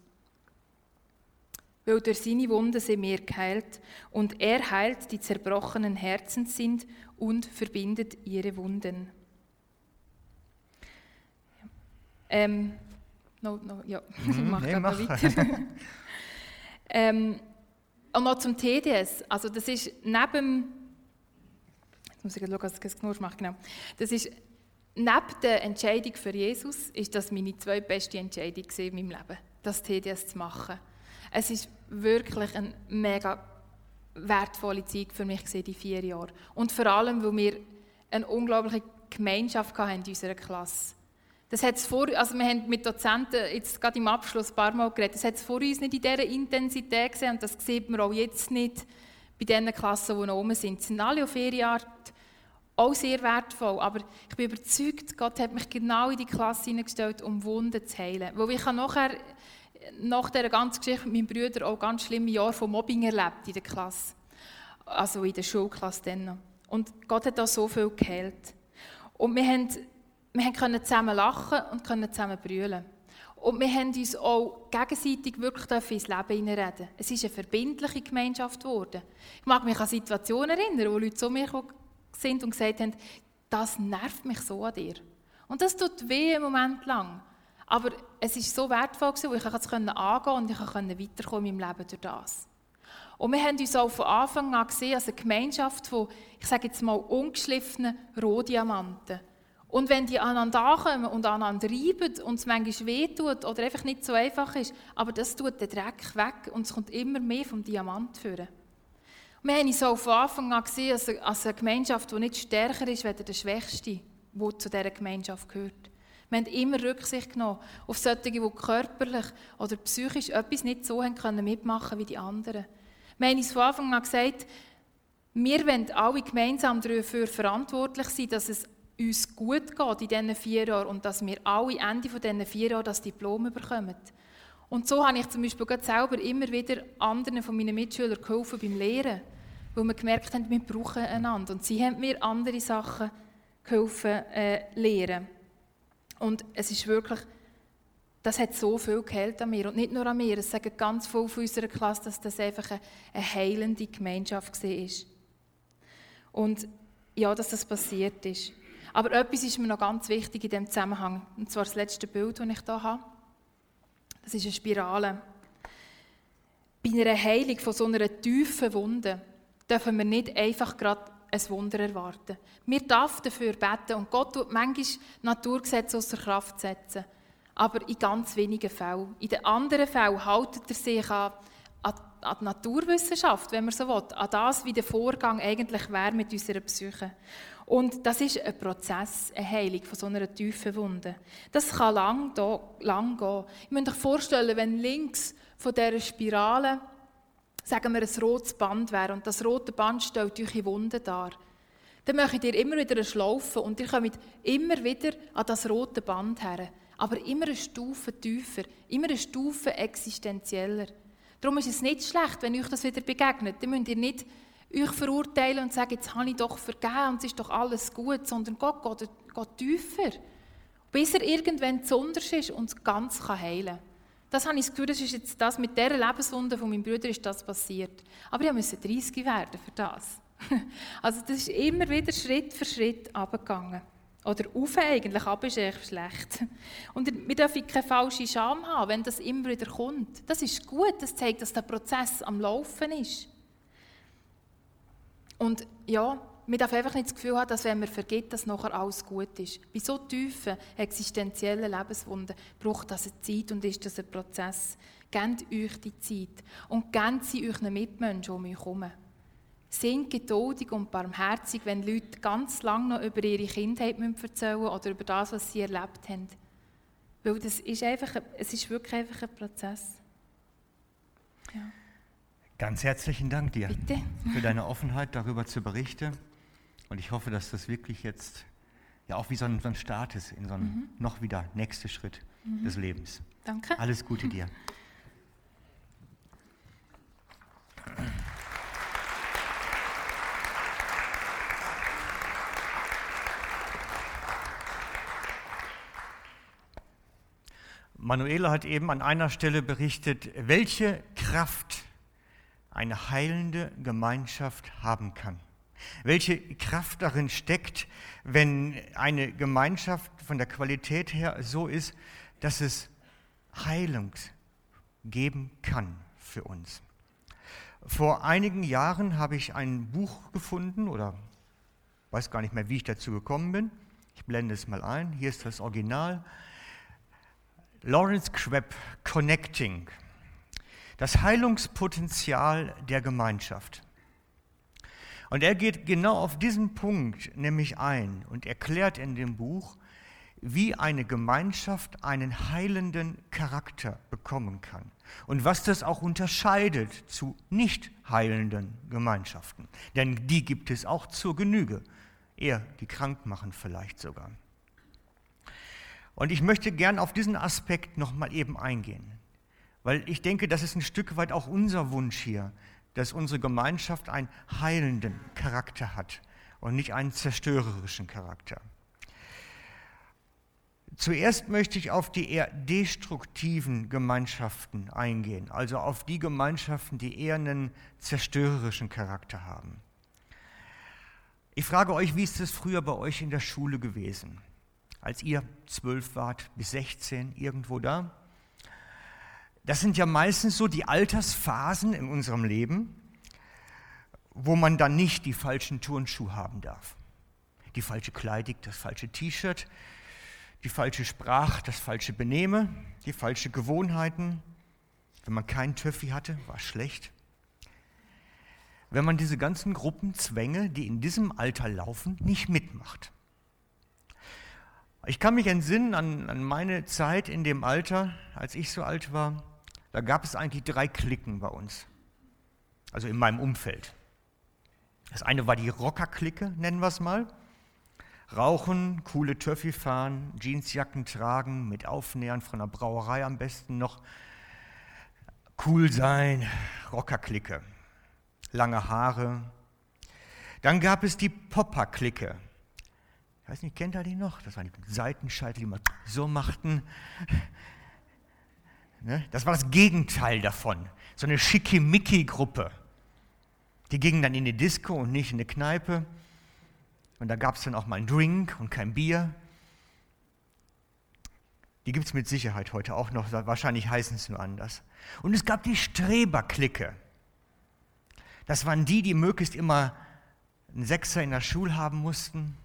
B: Weil durch seine Wunden sind wir geheilt und er heilt, die zerbrochenen Herzen sind und verbindet ihre Wunden. Ähm, no, no, ja, ich mhm, mache nee, mach. weiter. ähm, und noch zum TDS. Also das ist neben, jetzt muss ich schauen, was ich das genau mache, genau. Das ist Neben der Entscheidung für Jesus ist das meine zweitbeste Entscheidung in meinem Leben, das TDS zu machen. Es ist wirklich eine mega wertvolle Zeit für mich die vier Jahre. Und vor allem, weil wir eine unglaubliche Gemeinschaft hatten in unserer Klasse. Das hat's vor, also wir haben mit Dozenten jetzt gerade im Abschluss ein paar Mal geredet, das hat es vor uns nicht in dieser Intensität gesehen und das sieht man auch jetzt nicht bei den Klassen, die noch oben sind. Sie sind alle auf ihre Art auch sehr wertvoll. Aber ich bin überzeugt, Gott hat mich genau in die Klasse hineingestellt, um Wunden zu heilen. Weil ich habe nachher, nach dieser ganzen Geschichte mit meinem Bruder auch ganz schlimme Jahre von Mobbing erlebt in der Klasse. Also in der Schulklasse dann Und Gott hat da so viel geheilt. Und wir, haben, wir können zusammen lachen und können zusammen brüllen. Und wir haben uns auch gegenseitig wirklich ins Leben hineinreden. Es ist eine verbindliche Gemeinschaft geworden. Ich mag mich an Situationen erinnern, wo Leute zu mir sind und gesagt haben, das nervt mich so an dir. Und das tut weh einen Moment lang. Aber es ist so wertvoll gewesen, ich konnte es angehen und ich konnte weiterkommen in meinem Leben durch das. Und wir haben uns auch von Anfang an gesehen als eine Gemeinschaft von, ich sage jetzt mal, ungeschliffenen Rohdiamanten. Und wenn die aneinander ankommen und aneinander reiben und es manchmal wehtut oder einfach nicht so einfach ist, aber das tut den Dreck weg und es kommt immer mehr vom Diamant führen. Wir haben auch von Anfang an gesehen als eine, als eine Gemeinschaft, die nicht stärker ist als der Schwächste, der zu dieser Gemeinschaft gehört. Wir haben immer Rücksicht genommen auf solche, die körperlich oder psychisch etwas nicht so haben können mitmachen wie die anderen. Wir haben uns von Anfang an gesagt, wir wollen alle gemeinsam dafür verantwortlich sein, dass es uns gut geht in diesen vier Jahren und dass wir alle Ende von diesen vier Jahren das Diplom bekommen. Und so habe ich zum Beispiel selber immer wieder anderen von meinen Mitschülern geholfen beim Lehren, weil wir gemerkt haben, wir brauchen einander. Und sie haben mir andere Sachen geholfen äh, lehren. Und es ist wirklich, das hat so viel geheilt an mir. Und nicht nur an mir, es sagen ganz viele von unserer Klasse, dass das einfach eine, eine heilende Gemeinschaft war. Und ja, dass das passiert ist. Aber etwas ist mir noch ganz wichtig in diesem Zusammenhang. Und zwar das letzte Bild, das ich hier habe. Das ist eine Spirale. Bei einer Heilung von so einer tiefen Wunde dürfen wir nicht einfach gerade ein Wunder erwarten. Wir dürfen dafür beten und Gott tut manchmal Naturgesetze außer Kraft setzen. Aber in ganz wenigen Fällen. In den anderen Fällen haltet er sich an, an, die Naturwissenschaft, wenn man so will, an das, wie der Vorgang eigentlich wäre mit unserer Psyche. Und das ist ein Prozess, eine Heilung von so einer tiefen Wunde. Das kann lang, da, lang gehen. Ich muss euch vorstellen, wenn links von dieser Spirale, sagen wir, ein rotes Band wäre und das rote Band stellt eure Wunde dar, dann möchtet ihr immer wieder eine Schlaufe und ihr kommt immer wieder an das rote Band her. Aber immer eine Stufe tiefer, immer eine Stufe existenzieller. Darum ist es nicht schlecht, wenn euch das wieder begegnet. Dann müsst ihr nicht euch verurteilen und sagen, jetzt habe ich doch vergeben und es ist doch alles gut, sondern Gott geht, geht tiefer, bis er irgendwann besonders ist und es ganz kann heilen kann. Das habe ich das Gefühl, das ist jetzt das, mit dieser Lebenswunde von meinem Bruder ist das passiert. Aber ich musste 30 werden für das. Also das ist immer wieder Schritt für Schritt abgegangen. Oder auf eigentlich, aber ist echt schlecht. Und wir dürfen keine falsche Scham haben, wenn das immer wieder kommt. Das ist gut, das zeigt, dass der Prozess am Laufen ist. Und ja, man darf einfach nicht das Gefühl haben, dass wenn man vergeht, dass nachher alles gut ist. Bei so tiefen, existenziellen Lebenswunden braucht das eine Zeit und ist das ein Prozess. Gebt euch die Zeit und gebt sie euch Mitmenschen um euch herum. Sind geduldig und barmherzig, wenn Leute ganz lange noch über ihre Kindheit erzählen müssen oder über das, was sie erlebt haben. Weil das ist einfach, es ist wirklich einfach ein Prozess.
A: Ganz herzlichen Dank dir Bitte. für deine Offenheit, darüber zu berichten. Und ich hoffe, dass das wirklich jetzt ja auch wie so ein, so ein Start ist in so einen mhm. noch wieder nächsten Schritt mhm. des Lebens.
B: Danke.
A: Alles Gute dir. Manuela hat eben an einer Stelle berichtet, welche Kraft eine heilende Gemeinschaft haben kann. Welche Kraft darin steckt, wenn eine Gemeinschaft von der Qualität her so ist, dass es Heilung geben kann für uns. Vor einigen Jahren habe ich ein Buch gefunden oder weiß gar nicht mehr, wie ich dazu gekommen bin. Ich blende es mal ein. Hier ist das Original. Lawrence Crabb, Connecting. Das Heilungspotenzial der Gemeinschaft. Und er geht genau auf diesen Punkt nämlich ein und erklärt in dem Buch, wie eine Gemeinschaft einen heilenden Charakter bekommen kann und was das auch unterscheidet zu nicht heilenden Gemeinschaften. Denn die gibt es auch zur Genüge, eher die krank machen vielleicht sogar. Und ich möchte gern auf diesen Aspekt nochmal eben eingehen. Weil ich denke, das ist ein Stück weit auch unser Wunsch hier, dass unsere Gemeinschaft einen heilenden Charakter hat und nicht einen zerstörerischen Charakter. Zuerst möchte ich auf die eher destruktiven Gemeinschaften eingehen, also auf die Gemeinschaften, die eher einen zerstörerischen Charakter haben. Ich frage euch, wie ist es früher bei euch in der Schule gewesen, als ihr zwölf wart bis 16, irgendwo da? Das sind ja meistens so die Altersphasen in unserem Leben, wo man dann nicht die falschen Turnschuhe haben darf. Die falsche Kleidung, das falsche T-Shirt, die falsche Sprache, das falsche Benehme, die falsche Gewohnheiten. Wenn man keinen Töffi hatte, war schlecht. Wenn man diese ganzen Gruppenzwänge, die in diesem Alter laufen, nicht mitmacht. Ich kann mich entsinnen an, an meine Zeit in dem Alter, als ich so alt war. Da gab es eigentlich drei Klicken bei uns, also in meinem Umfeld. Das eine war die Rocker-Clique, nennen wir es mal. Rauchen, coole Töffi fahren, Jeansjacken tragen, mit Aufnähern von der Brauerei am besten noch. Cool sein, Rocker-Clique. Lange Haare. Dann gab es die Popper-Clique. Ich weiß nicht, kennt ihr die noch? Das waren die Seitenscheitel, die man so machten. Ne? Das war das Gegenteil davon. So eine Schickimicki-Gruppe. Die gingen dann in die Disco und nicht in eine Kneipe. Und da gab es dann auch mal einen Drink und kein Bier. Die gibt es mit Sicherheit heute auch noch, wahrscheinlich heißen es nur anders. Und es gab die Streberklicke. Das waren die, die möglichst immer einen Sechser in der Schule haben mussten,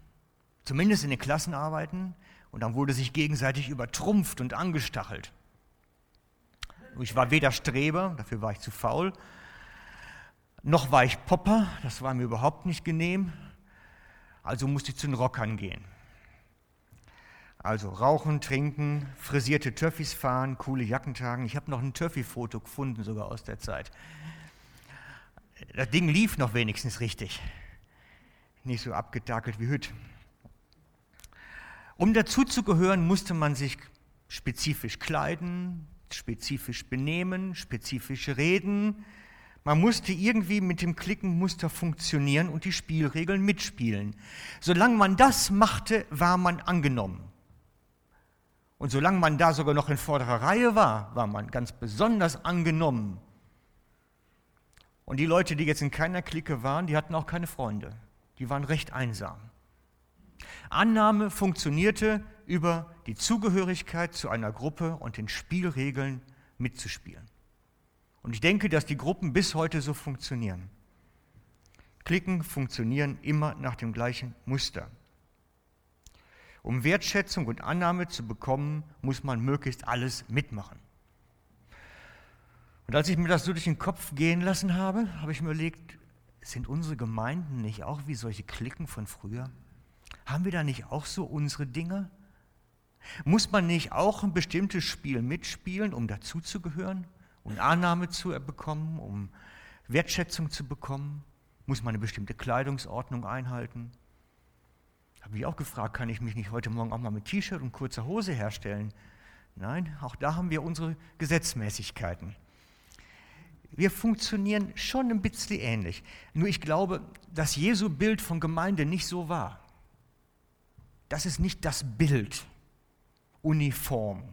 A: zumindest in den Klassenarbeiten. Und dann wurde sich gegenseitig übertrumpft und angestachelt. Ich war weder Streber, dafür war ich zu faul, noch war ich Popper, das war mir überhaupt nicht genehm. Also musste ich zu den Rockern gehen. Also rauchen, trinken, frisierte Töffis fahren, coole Jacken tragen. Ich habe noch ein Töffi-Foto gefunden, sogar aus der Zeit. Das Ding lief noch wenigstens richtig. Nicht so abgetakelt wie heute. Um dazuzugehören, musste man sich spezifisch kleiden, spezifisch benehmen, spezifisch reden, man musste irgendwie mit dem Klickenmuster funktionieren und die Spielregeln mitspielen. Solange man das machte, war man angenommen. Und solange man da sogar noch in vorderer Reihe war, war man ganz besonders angenommen. Und die Leute, die jetzt in keiner Clique waren, die hatten auch keine Freunde. Die waren recht einsam. Annahme funktionierte über die Zugehörigkeit zu einer Gruppe und den Spielregeln mitzuspielen. Und ich denke, dass die Gruppen bis heute so funktionieren. Klicken funktionieren immer nach dem gleichen Muster. Um Wertschätzung und Annahme zu bekommen, muss man möglichst alles mitmachen. Und als ich mir das so durch den Kopf gehen lassen habe, habe ich mir überlegt, sind unsere Gemeinden nicht auch wie solche Klicken von früher? Haben wir da nicht auch so unsere Dinge? Muss man nicht auch ein bestimmtes Spiel mitspielen, um dazuzugehören? um Annahme zu bekommen, um Wertschätzung zu bekommen, muss man eine bestimmte Kleidungsordnung einhalten. Habe ich auch gefragt, kann ich mich nicht heute Morgen auch mal mit T-Shirt und kurzer Hose herstellen? Nein, auch da haben wir unsere Gesetzmäßigkeiten. Wir funktionieren schon ein bisschen ähnlich. Nur ich glaube, dass Jesu Bild von Gemeinde nicht so war. Das ist nicht das Bild uniform.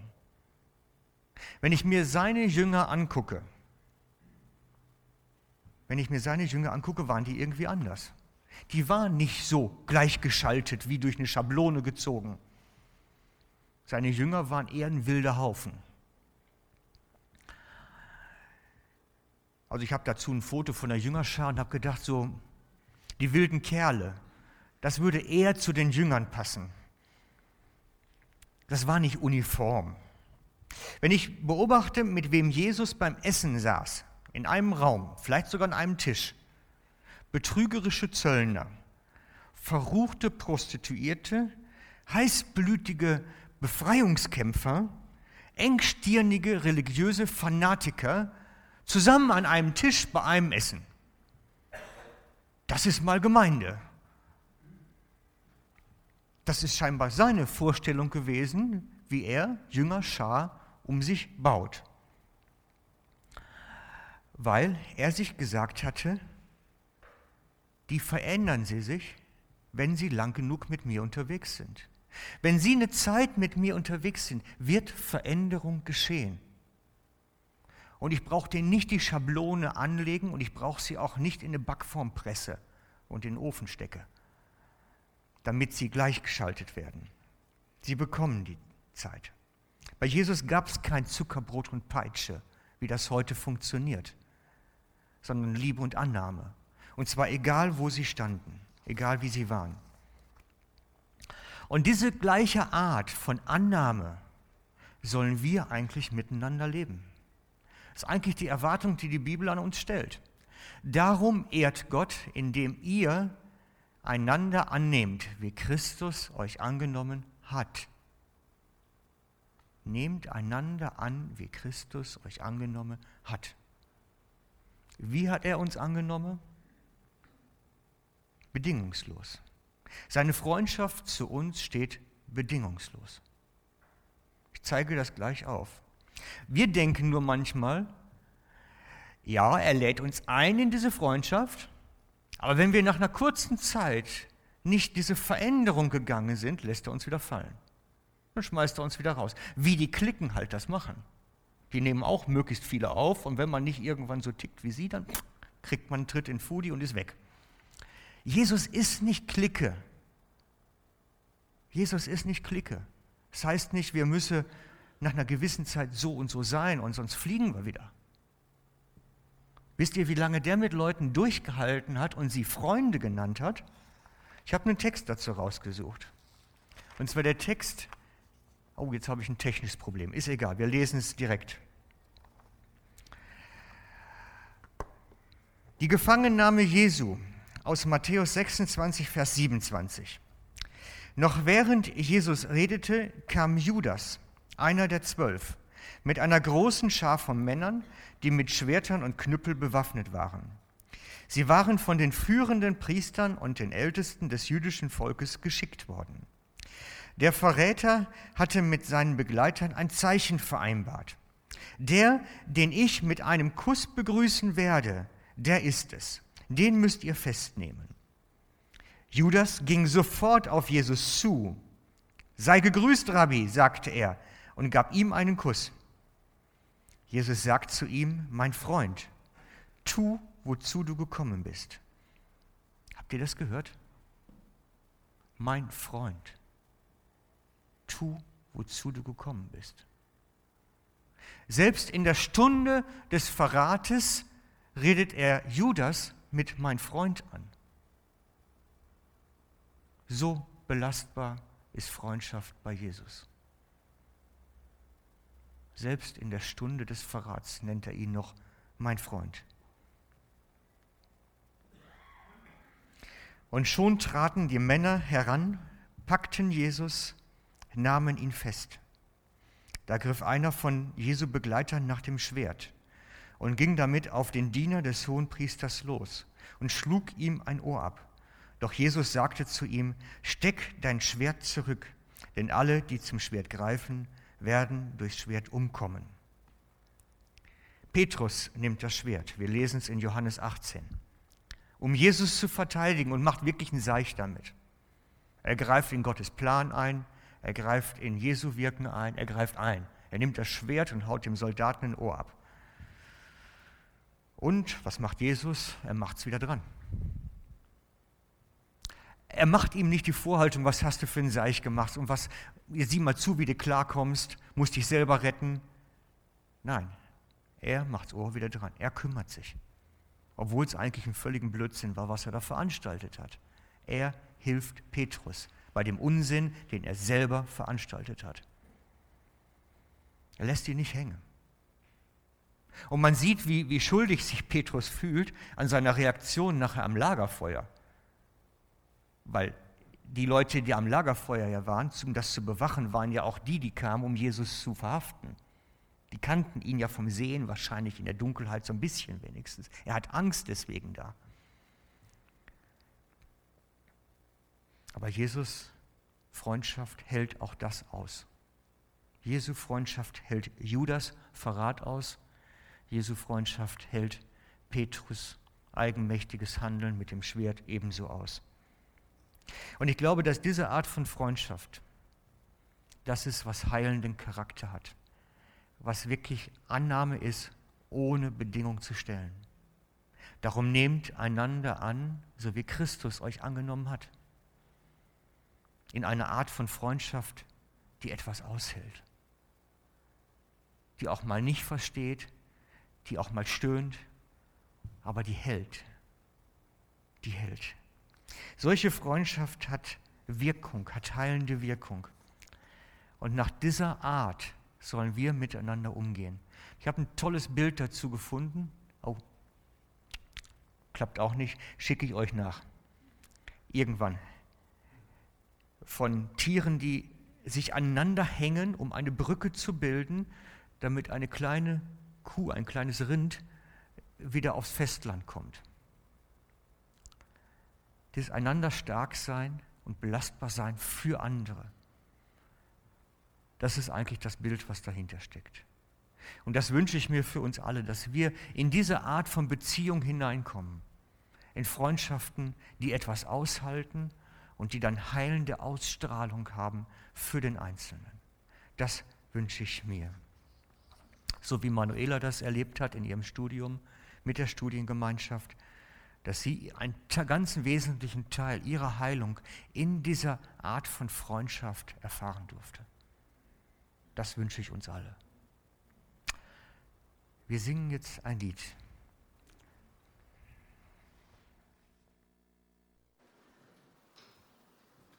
A: Wenn ich mir seine Jünger angucke, wenn ich mir seine Jünger angucke, waren die irgendwie anders. Die waren nicht so gleichgeschaltet wie durch eine Schablone gezogen. Seine Jünger waren eher ein wilder Haufen. Also ich habe dazu ein Foto von der Jüngerschar und habe gedacht, so die wilden Kerle, das würde eher zu den Jüngern passen. Das war nicht uniform. Wenn ich beobachte, mit wem Jesus beim Essen saß, in einem Raum, vielleicht sogar an einem Tisch, betrügerische Zöllner, verruchte Prostituierte, heißblütige Befreiungskämpfer, engstirnige religiöse Fanatiker zusammen an einem Tisch bei einem Essen. Das ist mal Gemeinde. Das ist scheinbar seine Vorstellung gewesen, wie er Jünger Schar um sich baut. Weil er sich gesagt hatte, die verändern sie sich, wenn sie lang genug mit mir unterwegs sind. Wenn Sie eine Zeit mit mir unterwegs sind, wird Veränderung geschehen. Und ich brauche denen nicht die Schablone anlegen und ich brauche sie auch nicht in eine Backform presse und in den Ofen stecke, damit sie gleichgeschaltet werden. Sie bekommen die Zeit. Bei Jesus gab es kein Zuckerbrot und Peitsche, wie das heute funktioniert, sondern Liebe und Annahme. Und zwar egal, wo sie standen, egal wie sie waren. Und diese gleiche Art von Annahme sollen wir eigentlich miteinander leben. Das ist eigentlich die Erwartung, die die Bibel an uns stellt. Darum ehrt Gott, indem ihr einander annehmt, wie Christus euch angenommen hat. Nehmt einander an, wie Christus euch angenommen hat. Wie hat er uns angenommen? Bedingungslos. Seine Freundschaft zu uns steht bedingungslos. Ich zeige das gleich auf. Wir denken nur manchmal, ja, er lädt uns ein in diese Freundschaft, aber wenn wir nach einer kurzen Zeit nicht diese Veränderung gegangen sind, lässt er uns wieder fallen. Dann schmeißt er uns wieder raus. Wie die Klicken halt das machen. Die nehmen auch möglichst viele auf und wenn man nicht irgendwann so tickt wie sie, dann kriegt man einen Tritt in Fudi und ist weg. Jesus ist nicht Clique. Jesus ist nicht Clique. Das heißt nicht, wir müssen nach einer gewissen Zeit so und so sein und sonst fliegen wir wieder. Wisst ihr, wie lange der mit Leuten durchgehalten hat und sie Freunde genannt hat? Ich habe einen Text dazu rausgesucht. Und zwar der Text, oh, jetzt habe ich ein technisches Problem, ist egal, wir lesen es direkt. Die Gefangennahme Jesu aus Matthäus 26, Vers 27. Noch während Jesus redete, kam Judas, einer der zwölf, mit einer großen Schar von Männern, die mit Schwertern und Knüppel bewaffnet waren. Sie waren von den führenden Priestern und den Ältesten des jüdischen Volkes geschickt worden. Der Verräter hatte mit seinen Begleitern ein Zeichen vereinbart. Der, den ich mit einem Kuss begrüßen werde, der ist es. Den müsst ihr festnehmen. Judas ging sofort auf Jesus zu. Sei gegrüßt, Rabbi, sagte er und gab ihm einen Kuss. Jesus sagt zu ihm, mein Freund, tu, wozu du gekommen bist. Habt ihr das gehört? Mein Freund, tu, wozu du gekommen bist. Selbst in der Stunde des Verrates redet er Judas mit mein Freund an. So belastbar ist Freundschaft bei Jesus. Selbst in der Stunde des Verrats nennt er ihn noch mein Freund. Und schon traten die Männer heran, packten Jesus, nahmen ihn fest. Da griff einer von Jesu Begleitern nach dem Schwert und ging damit auf den Diener des Hohenpriesters los und schlug ihm ein Ohr ab. Doch Jesus sagte zu ihm, steck dein Schwert zurück, denn alle, die zum Schwert greifen, werden durchs Schwert umkommen. Petrus nimmt das Schwert, wir lesen es in Johannes 18, um Jesus zu verteidigen und macht wirklich einen Seich damit. Er greift in Gottes Plan ein, er greift in Jesu Wirken ein, er greift ein. Er nimmt das Schwert und haut dem Soldaten ein Ohr ab. Und was macht Jesus? Er macht es wieder dran. Er macht ihm nicht die Vorhaltung, was hast du für ein Seich gemacht und was, sieh mal zu, wie du klarkommst, musst dich selber retten. Nein, er macht das Ohr wieder dran. Er kümmert sich. Obwohl es eigentlich ein völligen Blödsinn war, was er da veranstaltet hat. Er hilft Petrus bei dem Unsinn, den er selber veranstaltet hat. Er lässt ihn nicht hängen. Und man sieht, wie, wie schuldig sich Petrus fühlt an seiner Reaktion nachher am Lagerfeuer. Weil die Leute, die am Lagerfeuer ja waren, um das zu bewachen, waren ja auch die, die kamen, um Jesus zu verhaften. Die kannten ihn ja vom Sehen, wahrscheinlich in der Dunkelheit so ein bisschen wenigstens. Er hat Angst deswegen da. Aber Jesus Freundschaft hält auch das aus. Jesu Freundschaft hält Judas Verrat aus Jesu Freundschaft hält Petrus eigenmächtiges Handeln mit dem Schwert ebenso aus. Und ich glaube, dass diese Art von Freundschaft das ist, was heilenden Charakter hat, was wirklich Annahme ist, ohne Bedingung zu stellen. Darum nehmt einander an, so wie Christus euch angenommen hat, in einer Art von Freundschaft, die etwas aushält, die auch mal nicht versteht, die auch mal stöhnt, aber die hält, die hält. Solche Freundschaft hat Wirkung, hat heilende Wirkung. Und nach dieser Art sollen wir miteinander umgehen. Ich habe ein tolles Bild dazu gefunden. Oh, klappt auch nicht, schicke ich euch nach. Irgendwann. Von Tieren, die sich aneinander hängen, um eine Brücke zu bilden, damit eine kleine Kuh, ein kleines Rind wieder aufs Festland kommt. Das einander stark sein und belastbar sein für andere. Das ist eigentlich das Bild, was dahinter steckt. Und das wünsche ich mir für uns alle, dass wir in diese Art von Beziehung hineinkommen. In Freundschaften, die etwas aushalten und die dann heilende Ausstrahlung haben für den Einzelnen. Das wünsche ich mir. So wie Manuela das erlebt hat in ihrem Studium mit der Studiengemeinschaft, dass sie einen ganz wesentlichen Teil ihrer Heilung in dieser Art von Freundschaft erfahren durfte. Das wünsche ich uns alle. Wir singen jetzt ein Lied.